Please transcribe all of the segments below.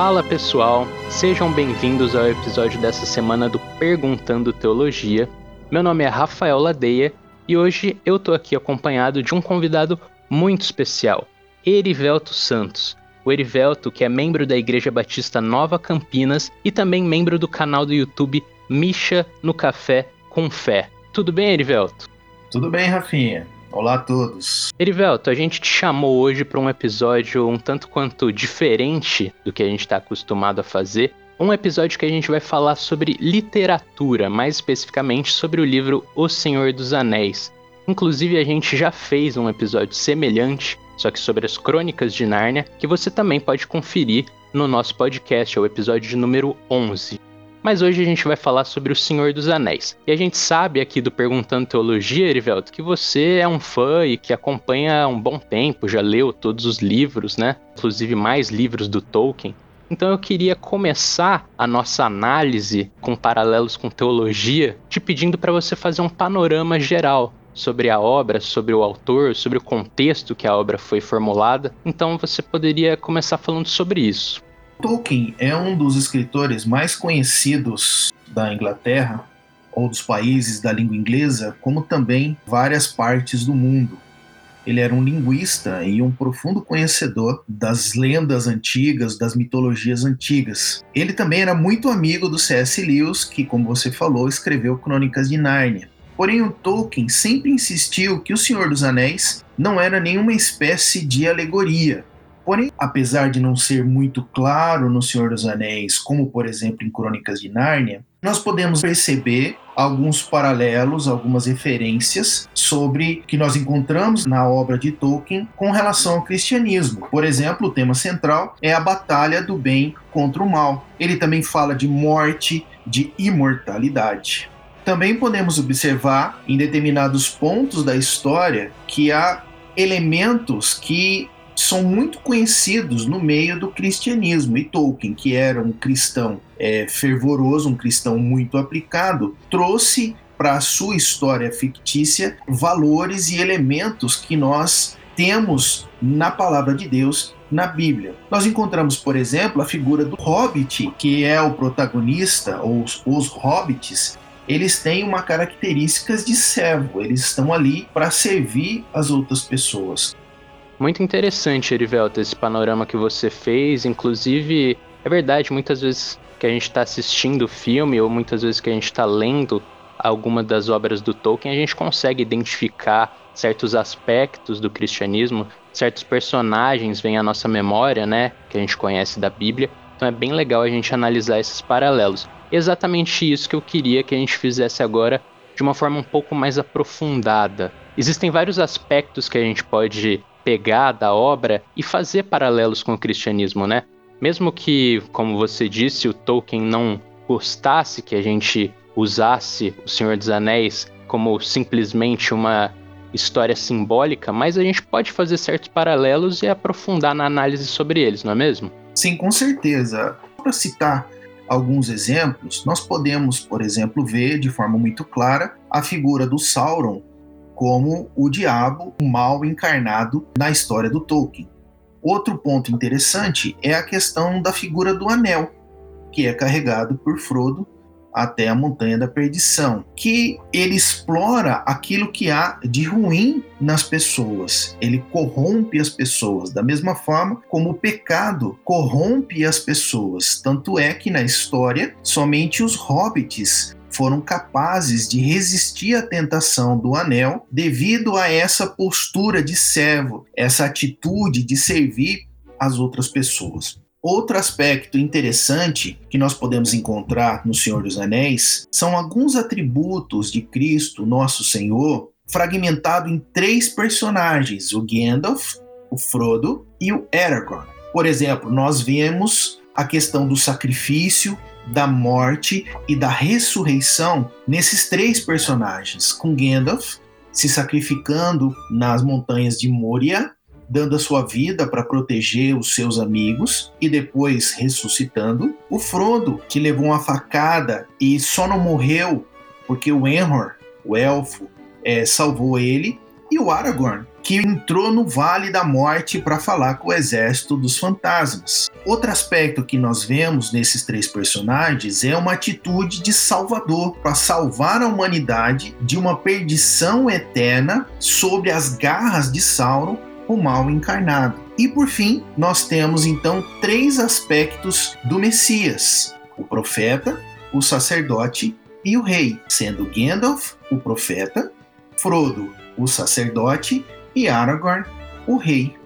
Fala pessoal, sejam bem-vindos ao episódio dessa semana do Perguntando Teologia. Meu nome é Rafael Ladeia e hoje eu tô aqui acompanhado de um convidado muito especial, Erivelto Santos. O Erivelto, que é membro da Igreja Batista Nova Campinas e também membro do canal do YouTube Misha no Café com Fé. Tudo bem, Erivelto? Tudo bem, Rafinha. Olá a todos. Erivelto, a gente te chamou hoje para um episódio um tanto quanto diferente do que a gente está acostumado a fazer. Um episódio que a gente vai falar sobre literatura, mais especificamente sobre o livro O Senhor dos Anéis. Inclusive, a gente já fez um episódio semelhante, só que sobre as crônicas de Nárnia, que você também pode conferir no nosso podcast, é o episódio número 11. Mas hoje a gente vai falar sobre O Senhor dos Anéis. E a gente sabe aqui do Perguntando Teologia, Erivelto, que você é um fã e que acompanha há um bom tempo, já leu todos os livros, né? Inclusive mais livros do Tolkien. Então eu queria começar a nossa análise com paralelos com teologia, te pedindo para você fazer um panorama geral sobre a obra, sobre o autor, sobre o contexto que a obra foi formulada. Então você poderia começar falando sobre isso. Tolkien é um dos escritores mais conhecidos da Inglaterra ou dos países da língua inglesa, como também várias partes do mundo. Ele era um linguista e um profundo conhecedor das lendas antigas, das mitologias antigas. Ele também era muito amigo do C.S. Lewis, que, como você falou, escreveu Crônicas de Nárnia. Porém, o Tolkien sempre insistiu que O Senhor dos Anéis não era nenhuma espécie de alegoria, Porém, apesar de não ser muito claro no Senhor dos Anéis, como por exemplo em Crônicas de Nárnia, nós podemos perceber alguns paralelos, algumas referências sobre que nós encontramos na obra de Tolkien com relação ao cristianismo. Por exemplo, o tema central é a batalha do bem contra o mal. Ele também fala de morte, de imortalidade. Também podemos observar em determinados pontos da história que há elementos que são muito conhecidos no meio do cristianismo. E Tolkien, que era um cristão é, fervoroso, um cristão muito aplicado, trouxe para a sua história fictícia valores e elementos que nós temos na palavra de Deus na Bíblia. Nós encontramos, por exemplo, a figura do hobbit, que é o protagonista, ou os, os hobbits, eles têm uma características de servo, eles estão ali para servir as outras pessoas. Muito interessante, Erivelto, esse panorama que você fez. Inclusive, é verdade, muitas vezes que a gente está assistindo o filme, ou muitas vezes que a gente está lendo alguma das obras do Tolkien, a gente consegue identificar certos aspectos do cristianismo, certos personagens vêm à nossa memória, né, que a gente conhece da Bíblia. Então é bem legal a gente analisar esses paralelos. Exatamente isso que eu queria que a gente fizesse agora de uma forma um pouco mais aprofundada. Existem vários aspectos que a gente pode pegar da obra e fazer paralelos com o cristianismo, né? Mesmo que, como você disse, o Tolkien não gostasse que a gente usasse O Senhor dos Anéis como simplesmente uma história simbólica, mas a gente pode fazer certos paralelos e aprofundar na análise sobre eles, não é mesmo? Sim, com certeza. Para citar alguns exemplos, nós podemos, por exemplo, ver de forma muito clara a figura do Sauron como o diabo, o mal encarnado na história do Tolkien. Outro ponto interessante é a questão da figura do anel, que é carregado por Frodo até a Montanha da Perdição, que ele explora aquilo que há de ruim nas pessoas. Ele corrompe as pessoas, da mesma forma como o pecado corrompe as pessoas. Tanto é que na história somente os hobbits foram capazes de resistir à tentação do anel devido a essa postura de servo, essa atitude de servir as outras pessoas. Outro aspecto interessante que nós podemos encontrar no Senhor dos Anéis são alguns atributos de Cristo, nosso Senhor, fragmentado em três personagens: o Gandalf, o Frodo e o Aragorn. Por exemplo, nós vemos a questão do sacrifício, da morte e da ressurreição nesses três personagens, com Gandalf se sacrificando nas montanhas de Moria, dando a sua vida para proteger os seus amigos e depois ressuscitando, o Frodo que levou uma facada e só não morreu porque o Enhor, o elfo, é, salvou ele e o Aragorn, que entrou no Vale da Morte para falar com o exército dos fantasmas. Outro aspecto que nós vemos nesses três personagens é uma atitude de salvador para salvar a humanidade de uma perdição eterna sobre as garras de Sauron, o mal encarnado. E por fim, nós temos então três aspectos do Messias: o profeta, o sacerdote e o rei, sendo Gandalf o profeta, Frodo o sacerdote e Aragorn o rei.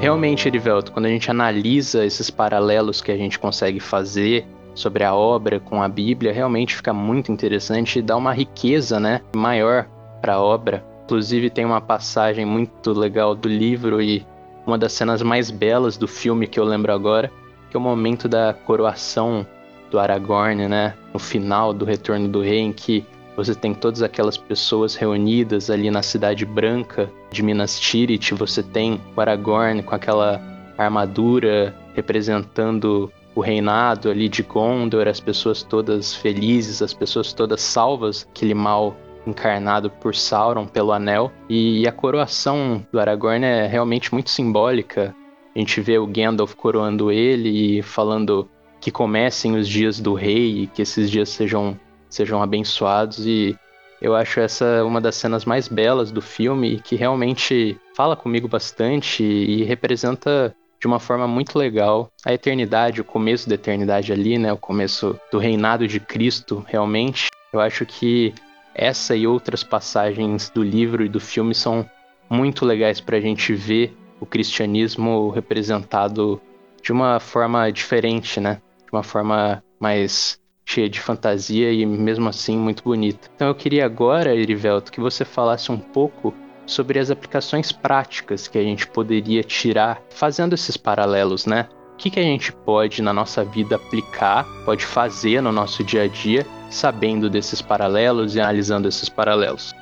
Realmente, Erivelto, quando a gente analisa esses paralelos que a gente consegue fazer sobre a obra com a Bíblia, realmente fica muito interessante e dá uma riqueza, né, maior para a obra. Inclusive tem uma passagem muito legal do livro e uma das cenas mais belas do filme que eu lembro agora, que é o momento da coroação do Aragorn, né, no final do Retorno do Rei, em que você tem todas aquelas pessoas reunidas ali na Cidade Branca de Minas Tirith, você tem o Aragorn com aquela armadura representando o reinado ali de Gondor, as pessoas todas felizes, as pessoas todas salvas, aquele mal encarnado por Sauron pelo Anel. E a coroação do Aragorn é realmente muito simbólica. A gente vê o Gandalf coroando ele e falando que comecem os dias do rei e que esses dias sejam, sejam abençoados. E eu acho essa uma das cenas mais belas do filme que realmente fala comigo bastante e representa de uma forma muito legal a eternidade, o começo da eternidade ali, né? O começo do reinado de Cristo, realmente. Eu acho que essa e outras passagens do livro e do filme são muito legais para a gente ver o cristianismo representado de uma forma diferente, né? De uma forma mais cheia de fantasia e mesmo assim muito bonita. Então eu queria agora, Erivelto, que você falasse um pouco sobre as aplicações práticas que a gente poderia tirar fazendo esses paralelos, né? O que, que a gente pode na nossa vida aplicar, pode fazer no nosso dia a dia, sabendo desses paralelos e analisando esses paralelos?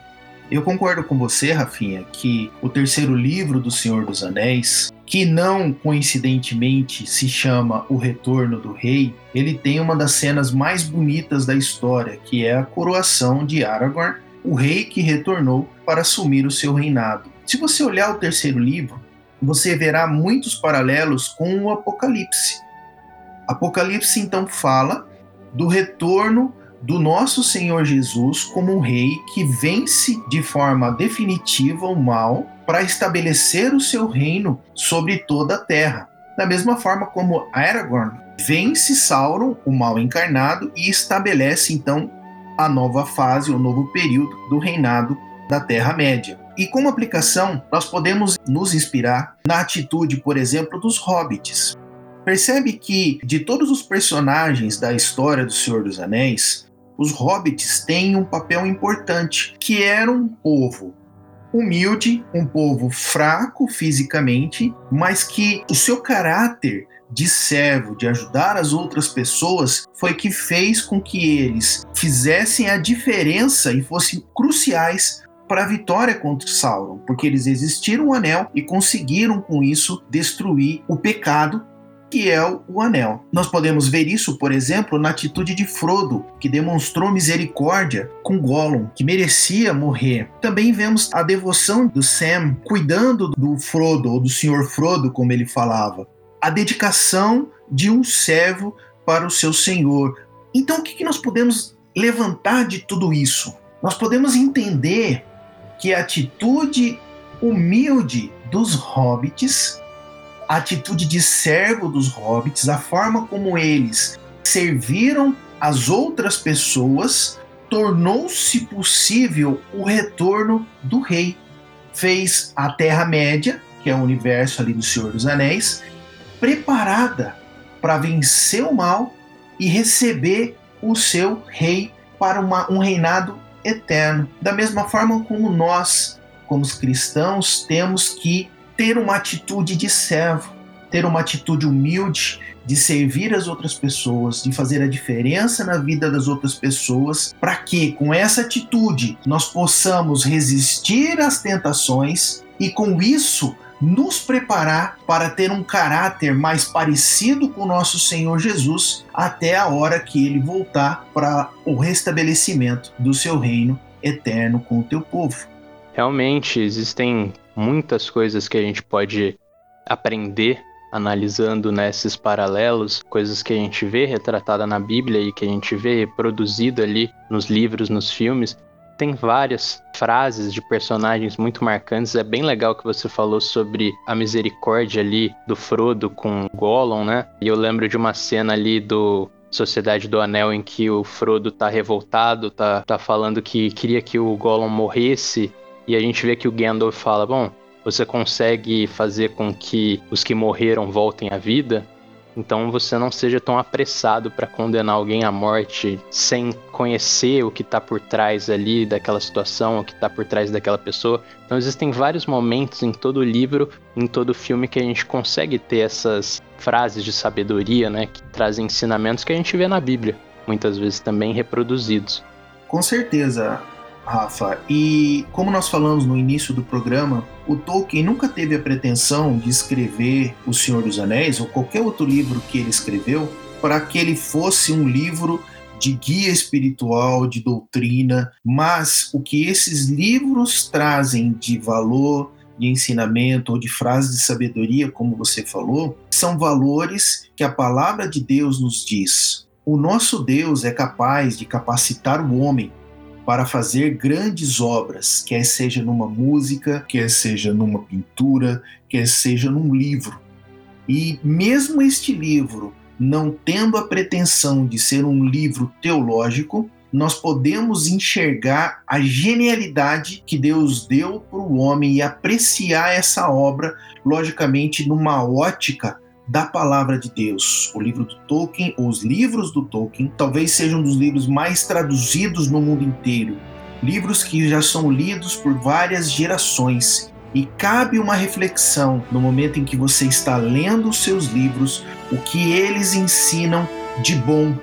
Eu concordo com você, Rafinha, que o terceiro livro do Senhor dos Anéis, que não coincidentemente se chama O Retorno do Rei, ele tem uma das cenas mais bonitas da história, que é a coroação de Aragorn o rei que retornou para assumir o seu reinado. Se você olhar o terceiro livro, você verá muitos paralelos com o Apocalipse. Apocalipse então fala do retorno do nosso Senhor Jesus como um rei que vence de forma definitiva o mal para estabelecer o seu reino sobre toda a terra. Da mesma forma como Aragorn vence Sauron, o mal encarnado, e estabelece então a nova fase, o novo período do reinado da Terra-média. E como aplicação, nós podemos nos inspirar na atitude, por exemplo, dos hobbits. Percebe que de todos os personagens da história do Senhor dos Anéis, os hobbits têm um papel importante, que era um povo humilde, um povo fraco fisicamente, mas que o seu caráter de servo, de ajudar as outras pessoas, foi que fez com que eles fizessem a diferença e fossem cruciais para a vitória contra Sauron, porque eles existiram o anel e conseguiram com isso destruir o pecado que é o anel. Nós podemos ver isso, por exemplo, na atitude de Frodo, que demonstrou misericórdia com Gollum, que merecia morrer. Também vemos a devoção do Sam cuidando do Frodo, ou do Senhor Frodo, como ele falava a dedicação de um servo para o seu senhor. Então, o que, nós podemos levantar de tudo isso? Nós podemos entender que a atitude humilde dos hobbits, a atitude de servo dos hobbits, a forma como eles serviram as outras pessoas, tornou-se possível o retorno do rei. Fez a Terra-média, que é o universo ali do Senhor dos Anéis, preparada para vencer o mal e receber o seu rei para uma, um reinado eterno. Da mesma forma como nós, como os cristãos, temos que ter uma atitude de servo, ter uma atitude humilde de servir as outras pessoas, de fazer a diferença na vida das outras pessoas, para que com essa atitude nós possamos resistir às tentações e com isso nos preparar para ter um caráter mais parecido com o nosso Senhor Jesus até a hora que ele voltar para o restabelecimento do seu reino eterno com o teu povo. Realmente existem muitas coisas que a gente pode aprender analisando nesses paralelos, coisas que a gente vê retratada na Bíblia e que a gente vê reproduzida ali nos livros, nos filmes, tem várias frases de personagens muito marcantes. É bem legal que você falou sobre a misericórdia ali do Frodo com Gollum, né? E eu lembro de uma cena ali do Sociedade do Anel em que o Frodo tá revoltado, tá, tá falando que queria que o Gollum morresse. E a gente vê que o Gandalf fala: Bom, você consegue fazer com que os que morreram voltem à vida? Então você não seja tão apressado para condenar alguém à morte sem conhecer o que está por trás ali daquela situação, o que está por trás daquela pessoa. Então existem vários momentos em todo livro, em todo filme que a gente consegue ter essas frases de sabedoria, né, que trazem ensinamentos que a gente vê na Bíblia, muitas vezes também reproduzidos. Com certeza, Rafa. E como nós falamos no início do programa, o Tolkien nunca teve a pretensão de escrever O Senhor dos Anéis ou qualquer outro livro que ele escreveu para que ele fosse um livro de guia espiritual, de doutrina, mas o que esses livros trazem de valor, de ensinamento ou de frases de sabedoria, como você falou, são valores que a palavra de Deus nos diz. O nosso Deus é capaz de capacitar o homem para fazer grandes obras, quer seja numa música, quer seja numa pintura, quer seja num livro. E mesmo este livro não tendo a pretensão de ser um livro teológico, nós podemos enxergar a genialidade que Deus deu para o homem e apreciar essa obra, logicamente, numa ótica da palavra de Deus. O livro do Tolkien, ou os livros do Tolkien, talvez sejam um dos livros mais traduzidos no mundo inteiro. Livros que já são lidos por várias gerações. E cabe uma reflexão no momento em que você está lendo os seus livros, o que eles ensinam de bom.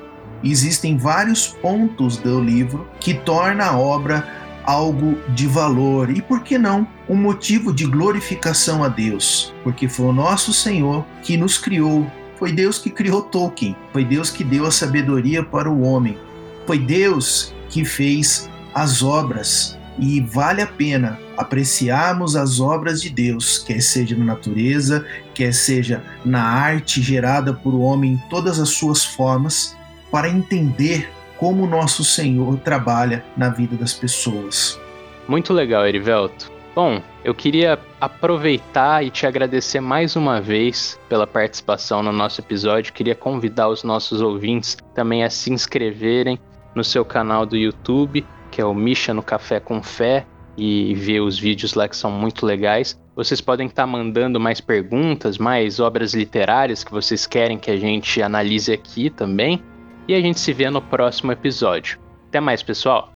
Existem vários pontos do livro que torna a obra algo de valor. E, por que não, um motivo de glorificação a Deus, porque foi o nosso Senhor que nos criou, foi Deus que criou Tolkien, foi Deus que deu a sabedoria para o homem, foi Deus que fez as obras. E vale a pena apreciarmos as obras de Deus, quer seja na natureza, quer seja na arte gerada por o homem em todas as suas formas, para entender como nosso Senhor trabalha na vida das pessoas. Muito legal, Erivelto. Bom, eu queria aproveitar e te agradecer mais uma vez pela participação no nosso episódio. Queria convidar os nossos ouvintes também a se inscreverem no seu canal do YouTube, que é o Misha no Café com Fé, e ver os vídeos lá que são muito legais. Vocês podem estar mandando mais perguntas, mais obras literárias que vocês querem que a gente analise aqui também. E a gente se vê no próximo episódio. Até mais, pessoal!